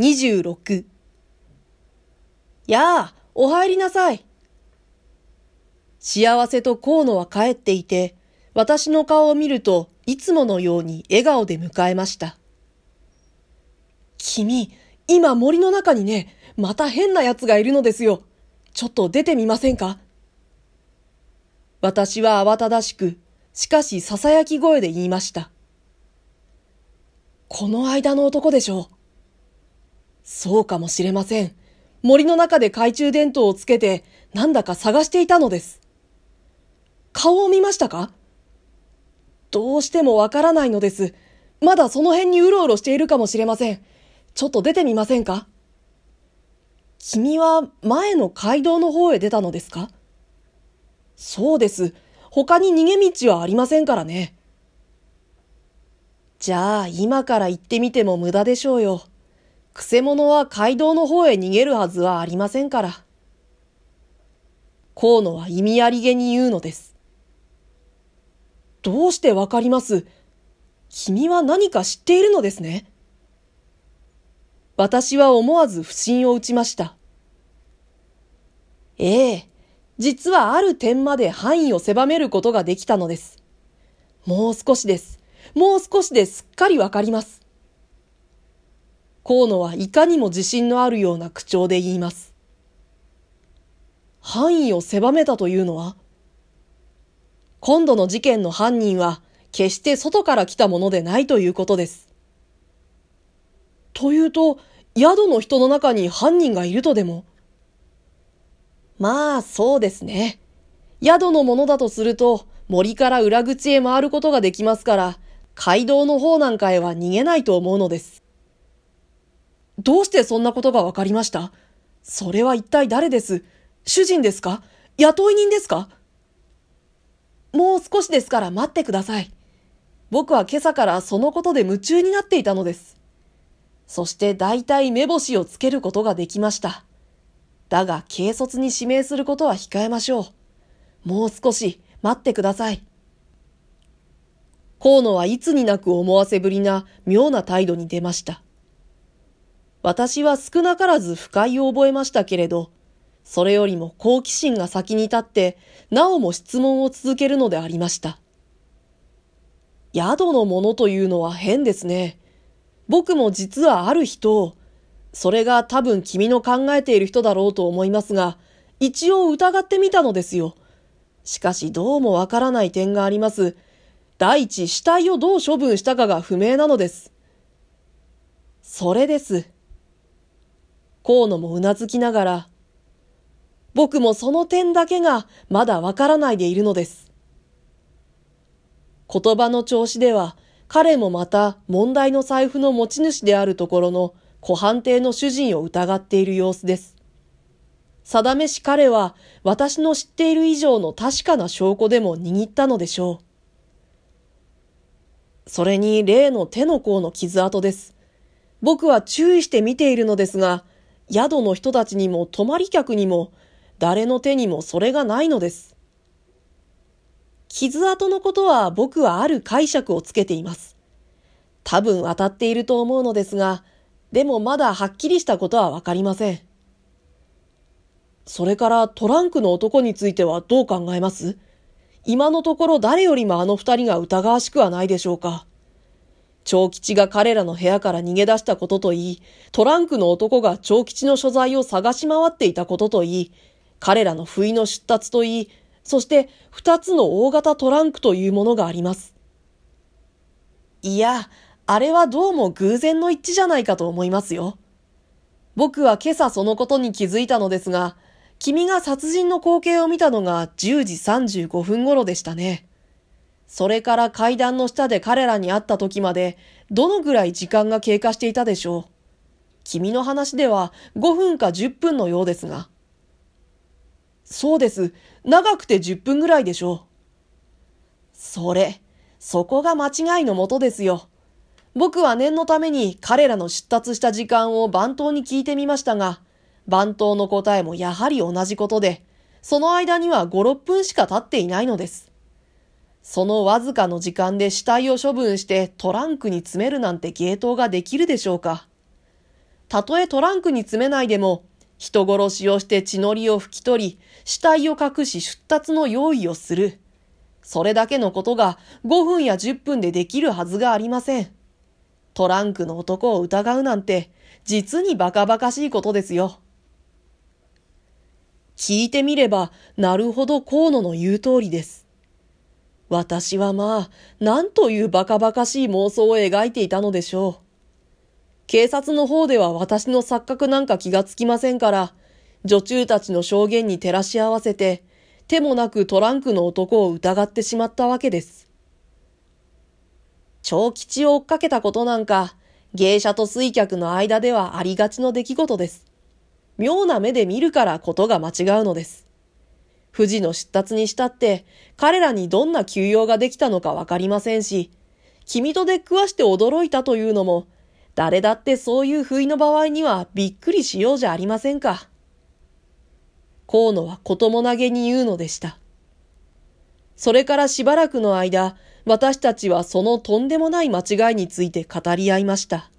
26やあ、お入りなさい。幸せと河野は帰っていて、私の顔を見るといつものように笑顔で迎えました。君、今森の中にね、また変な奴がいるのですよ。ちょっと出てみませんか？私は慌ただしく、しかし囁き声で言いました。この間の男でしょう。そうかもしれません。森の中で懐中電灯をつけて、なんだか探していたのです。顔を見ましたか？どうしてもわからないのです。まだその辺にうろうろしているかもしれません。ちょっと出てみませんか？君は前の街道の方へ出たのですか？そうです。他に逃げ道はありませんからね。じゃあ今から行ってみても無駄でしょうよ。くせ者は街道の方へ逃げるはずはありませんから。河野は意味ありげに言うのです。どうしてわかります？君は何か知っているのですね？私は思わず不審を打ちました。ええ、実はある点まで範囲を狭めることができたのです。もう少しです。もう少しですっかりわかります。河野はいかにも自信のあるような口調で言います。範囲を狭めたというのは今度の事件の犯人は決して外から来たものでないということです。というと、宿の人の中に犯人がいるとでもまあ、そうですね。宿のものだとすると、森から裏口へ回ることができますから、街道の方なんかへは逃げないと思うのです。どうしてそんなことがわかりました？それは一体誰です？主人ですか？雇い人ですか？もう少しですから待ってください。僕は今朝からそのことで夢中になっていたのです。そして大体目星をつけることができました。だが軽率に指名することは控えましょう。もう少し待ってください。河野はいつになく思わせぶりな妙な態度に出ました。私は少なからず不快を覚えましたけれど、それよりも好奇心が先に立って、なおも質問を続けるのでありました。宿のものというのは変ですね。僕も実はある人を、それが多分君の考えている人だろうと思いますが、一応疑ってみたのですよ。しかしどうもわからない点があります。第一、死体をどう処分したかが不明なのです。それです。河野もうなずきながら、僕もその点だけがまだわからないでいるのです。言葉の調子では彼もまた問題の財布の持ち主であるところの湖畔邸の主人を疑っている様子です。定めし彼は私の知っている以上の確かな証拠でも握ったのでしょう。それに例の手の甲の傷跡です。僕は注意して見ているのですが、宿の人たちにも泊まり客にも、誰の手にもそれがないのです。傷跡のことは僕はある解釈をつけています。多分当たっていると思うのですが、でもまだはっきりしたことはわかりません。それからトランクの男についてはどう考えます？今のところ誰よりもあの二人が疑わしくはないでしょうか。長吉が彼らの部屋から逃げ出したことといい、トランクの男が長吉の所在を探し回っていたことといい、彼らの不意の出立といい、そして二つの大型トランクというものがあります。いや、あれはどうも偶然の一致じゃないかと思いますよ。僕は今朝そのことに気づいたのですが、君が殺人の光景を見たのが10時35分頃でしたね。それから階段の下で彼らに会った時まで、どのぐらい時間が経過していたでしょう？君の話では5分か10分のようですが。そうです。長くて10分ぐらいでしょう。それ、そこが間違いのもとですよ。僕は念のために彼らの出立した時間を番頭に聞いてみましたが、番頭の答えもやはり同じことで、その間には5、6分しか経っていないのです。そのわずかの時間で死体を処分してトランクに詰めるなんて芸当ができるでしょうか？たとえトランクに詰めないでも、人殺しをして血のりを拭き取り、死体を隠し出立の用意をする。それだけのことが5分や10分でできるはずがありません。トランクの男を疑うなんて、実にバカバカしいことですよ。聞いてみれば、なるほど河野の言う通りです。私はまあ、なんというバカバカしい妄想を描いていたのでしょう。警察の方では私の錯覚なんか気がつきませんから、女中たちの証言に照らし合わせて、手もなくトランクの男を疑ってしまったわけです。長吉を追っかけたことなんか、芸者と水客の間ではありがちの出来事です。妙な目で見るからことが間違うのです。富士の出立にしたって、彼らにどんな休養ができたのかわかりませんし、君と出くわして驚いたというのも、誰だってそういう不意の場合にはびっくりしようじゃありませんか。河野は子供投げに言うのでした。それからしばらくの間、私たちはそのとんでもない間違いについて語り合いました。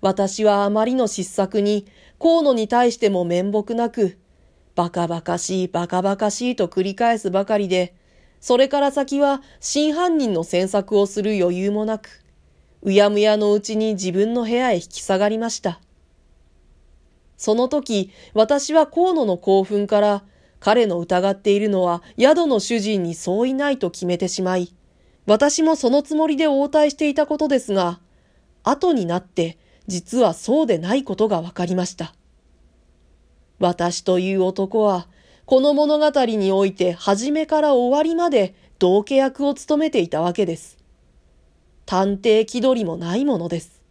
私はあまりの失策に、河野に対しても面目なく、バカバカしいバカバカしいと繰り返すばかりで、それから先は真犯人の詮索をする余裕もなく、うやむやのうちに自分の部屋へ引き下がりました。その時、私は河野の興奮から、彼の疑っているのは宿の主人にそういないと決めてしまい、私もそのつもりで応対していたことですが、後になって実はそうでないことが分かりました。私という男は、この物語において初めから終わりまで道家役を務めていたわけです。探偵気取りもないものです。